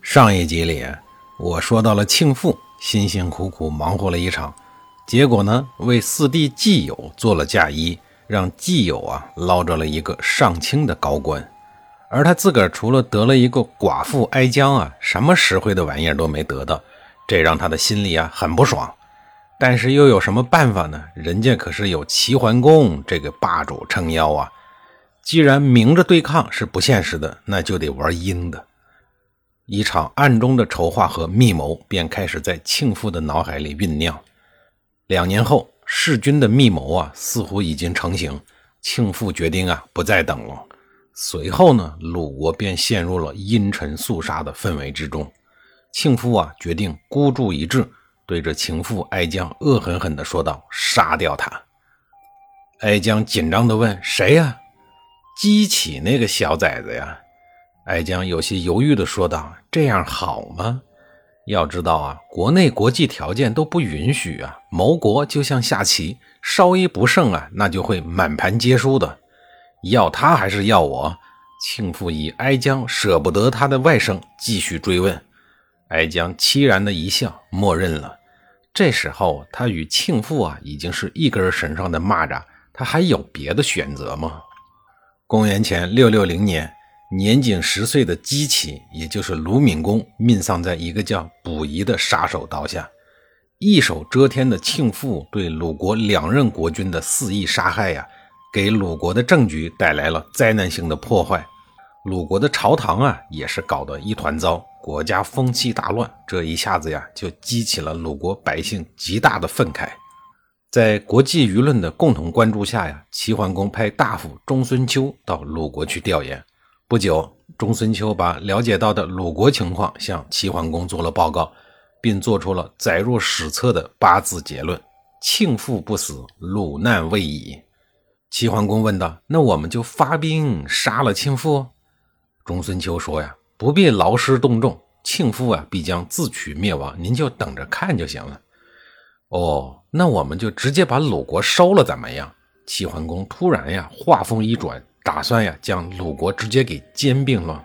上一集里，我说到了庆父辛辛苦苦忙活了一场，结果呢，为四弟季友做了嫁衣，让季友啊捞着了一个上卿的高官，而他自个儿除了得了一个寡妇哀姜啊，什么实惠的玩意儿都没得到，这让他的心里啊很不爽。但是又有什么办法呢？人家可是有齐桓公这个霸主撑腰啊！既然明着对抗是不现实的，那就得玩阴的。一场暗中的筹划和密谋便开始在庆父的脑海里酝酿。两年后，弑君的密谋啊，似乎已经成型。庆父决定啊，不再等了。随后呢，鲁国便陷入了阴沉肃杀的氛围之中。庆父啊，决定孤注一掷，对着情妇哀姜恶狠狠地说道：“杀掉他！”哀姜紧张地问：“谁呀？”“姬启那个小崽子呀。”哀姜有些犹豫地说道：“这样好吗？要知道啊，国内国际条件都不允许啊。谋国就像下棋，稍一不慎啊，那就会满盘皆输的。要他还是要我？”庆父以哀姜舍不得他的外甥，继续追问。哀姜凄然的一笑，默认了。这时候，他与庆父啊，已经是一根绳上的蚂蚱，他还有别的选择吗？公元前六六零年。年仅十岁的姬启，也就是鲁闵公，命丧在一个叫卜仪的杀手刀下。一手遮天的庆父对鲁国两任国君的肆意杀害呀，给鲁国的政局带来了灾难性的破坏。鲁国的朝堂啊，也是搞得一团糟，国家风气大乱。这一下子呀，就激起了鲁国百姓极大的愤慨。在国际舆论的共同关注下呀，齐桓公派大夫中孙秋到鲁国去调研。不久，中孙丘把了解到的鲁国情况向齐桓公做了报告，并做出了载入史册的八字结论：“庆父不死，鲁难未已。”齐桓公问道：“那我们就发兵杀了庆父？”中孙丘说：“呀，不必劳师动众，庆父啊必将自取灭亡，您就等着看就行了。”哦，那我们就直接把鲁国收了，怎么样？齐桓公突然呀，话锋一转。打算呀，将鲁国直接给兼并了，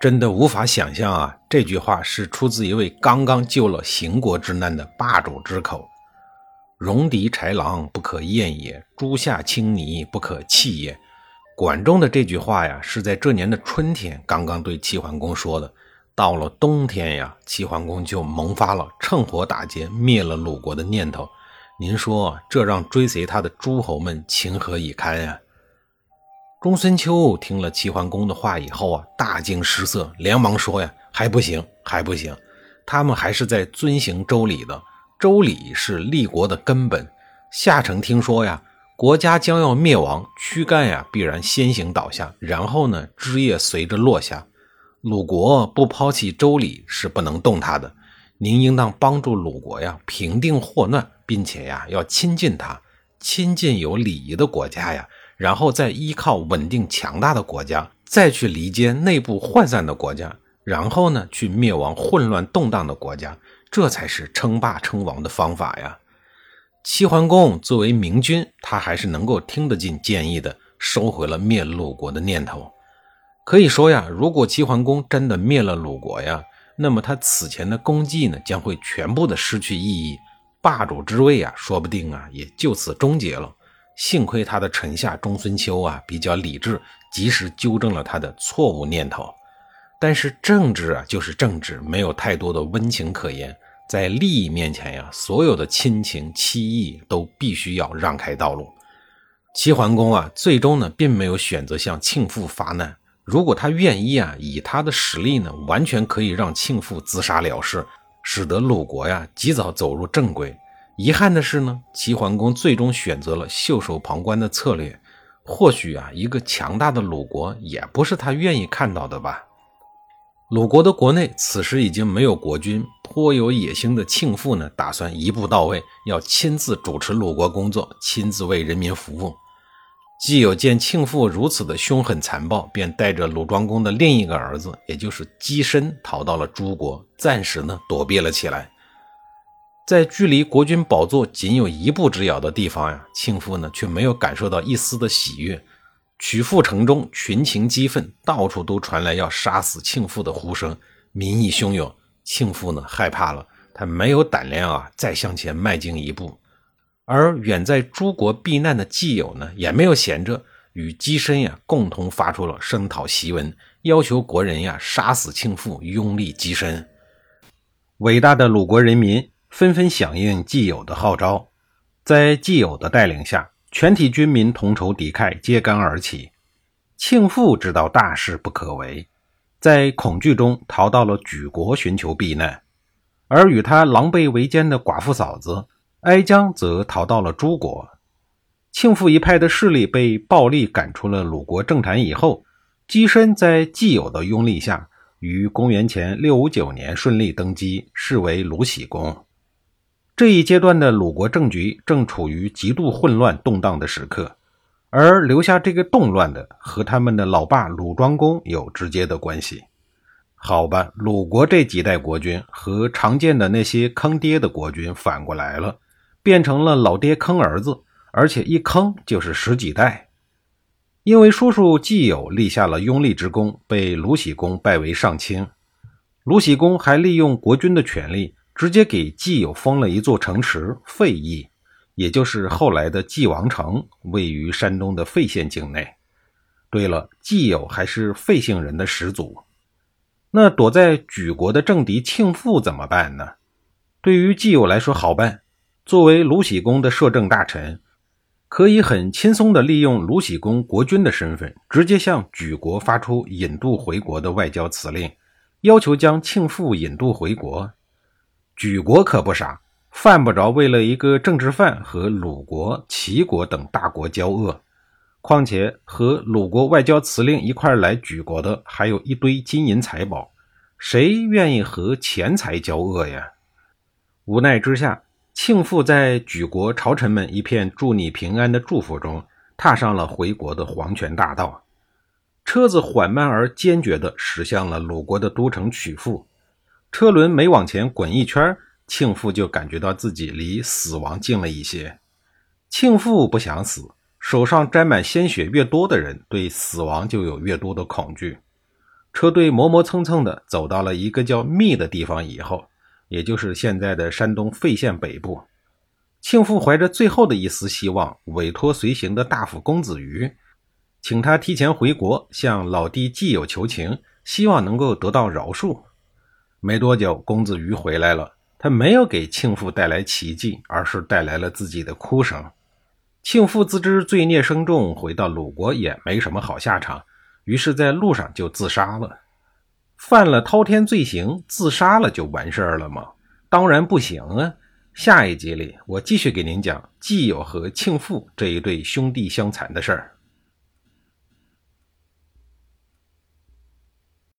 真的无法想象啊！这句话是出自一位刚刚救了邢国之难的霸主之口。戎狄豺狼不可厌也，诸夏青泥不可弃也。管仲的这句话呀，是在这年的春天刚刚对齐桓公说的。到了冬天呀，齐桓公就萌发了趁火打劫、灭了鲁国的念头。您说这让追随他的诸侯们情何以堪呀？公孙秋听了齐桓公的话以后啊，大惊失色，连忙说：“呀，还不行，还不行，他们还是在遵行周礼的。周礼是立国的根本。夏城听说呀，国家将要灭亡，躯干呀必然先行倒下，然后呢，枝叶随着落下。鲁国不抛弃周礼是不能动他的。您应当帮助鲁国呀，平定祸乱，并且呀，要亲近他，亲近有礼仪的国家呀。”然后再依靠稳定强大的国家，再去离间内部涣散的国家，然后呢，去灭亡混乱动荡的国家，这才是称霸称王的方法呀。齐桓公作为明君，他还是能够听得进建议的，收回了灭鲁国的念头。可以说呀，如果齐桓公真的灭了鲁国呀，那么他此前的功绩呢，将会全部的失去意义，霸主之位啊，说不定啊，也就此终结了。幸亏他的臣下中孙丘啊比较理智，及时纠正了他的错误念头。但是政治啊就是政治，没有太多的温情可言。在利益面前呀，所有的亲情妻意都必须要让开道路。齐桓公啊，最终呢并没有选择向庆父发难。如果他愿意啊，以他的实力呢，完全可以让庆父自杀了事，使得鲁国呀及早走入正轨。遗憾的是呢，齐桓公最终选择了袖手旁观的策略。或许啊，一个强大的鲁国也不是他愿意看到的吧。鲁国的国内此时已经没有国君，颇有野心的庆父呢，打算一步到位，要亲自主持鲁国工作，亲自为人民服务。季友见庆父如此的凶狠残暴，便带着鲁庄公的另一个儿子，也就是姬申，逃到了诸国，暂时呢躲避了起来。在距离国君宝座仅有一步之遥的地方呀，庆父呢却没有感受到一丝的喜悦。曲阜城中群情激愤，到处都传来要杀死庆父的呼声，民意汹涌。庆父呢害怕了，他没有胆量啊再向前迈进一步。而远在诸国避难的季友呢，也没有闲着，与姬申呀共同发出了声讨檄文，要求国人呀杀死庆父，拥立姬申。伟大的鲁国人民纷纷响应季友的号召，在季友的带领下，全体军民同仇敌忾，揭竿而起。庆父知道大事不可为，在恐惧中逃到了莒国寻求避难，而与他狼狈为奸的寡妇嫂子。哀姜则逃到了诸国，庆父一派的势力被暴力赶出了鲁国政坛以后，姬申在季友的拥立下，于公元前六五九年顺利登基，是为鲁喜公。这一阶段的鲁国政局正处于极度混乱动荡的时刻，而留下这个动乱的和他们的老爸鲁庄公有直接的关系。好吧，鲁国这几代国君和常见的那些坑爹的国君反过来了。变成了老爹坑儿子，而且一坑就是十几代。因为叔叔季友立下了拥立之功，被鲁喜公拜为上卿。鲁喜公还利用国君的权力，直接给季友封了一座城池费邑，也就是后来的季王城，位于山东的费县境内。对了，季友还是费姓人的始祖。那躲在莒国的政敌庆父怎么办呢？对于季友来说，好办。作为鲁喜公的摄政大臣，可以很轻松地利用鲁喜公国君的身份，直接向莒国发出引渡回国的外交辞令，要求将庆父引渡回国。举国可不傻，犯不着为了一个政治犯和鲁国、齐国等大国交恶。况且和鲁国外交辞令一块来举国的，还有一堆金银财宝，谁愿意和钱财交恶呀？无奈之下。庆父在举国朝臣们一片祝你平安的祝福中，踏上了回国的黄泉大道。车子缓慢而坚决地驶向了鲁国的都城曲阜。车轮每往前滚一圈，庆父就感觉到自己离死亡近了一些。庆父不想死，手上沾满鲜血越多的人，对死亡就有越多的恐惧。车队磨磨蹭蹭地走到了一个叫密的地方以后。也就是现在的山东费县北部，庆父怀着最后的一丝希望，委托随行的大夫公子瑜，请他提前回国，向老弟季友求情，希望能够得到饶恕。没多久，公子瑜回来了，他没有给庆父带来奇迹，而是带来了自己的哭声。庆父自知罪孽深重，回到鲁国也没什么好下场，于是，在路上就自杀了。犯了滔天罪行，自杀了就完事儿了吗？当然不行啊！下一集里，我继续给您讲季友和庆父这一对兄弟相残的事儿。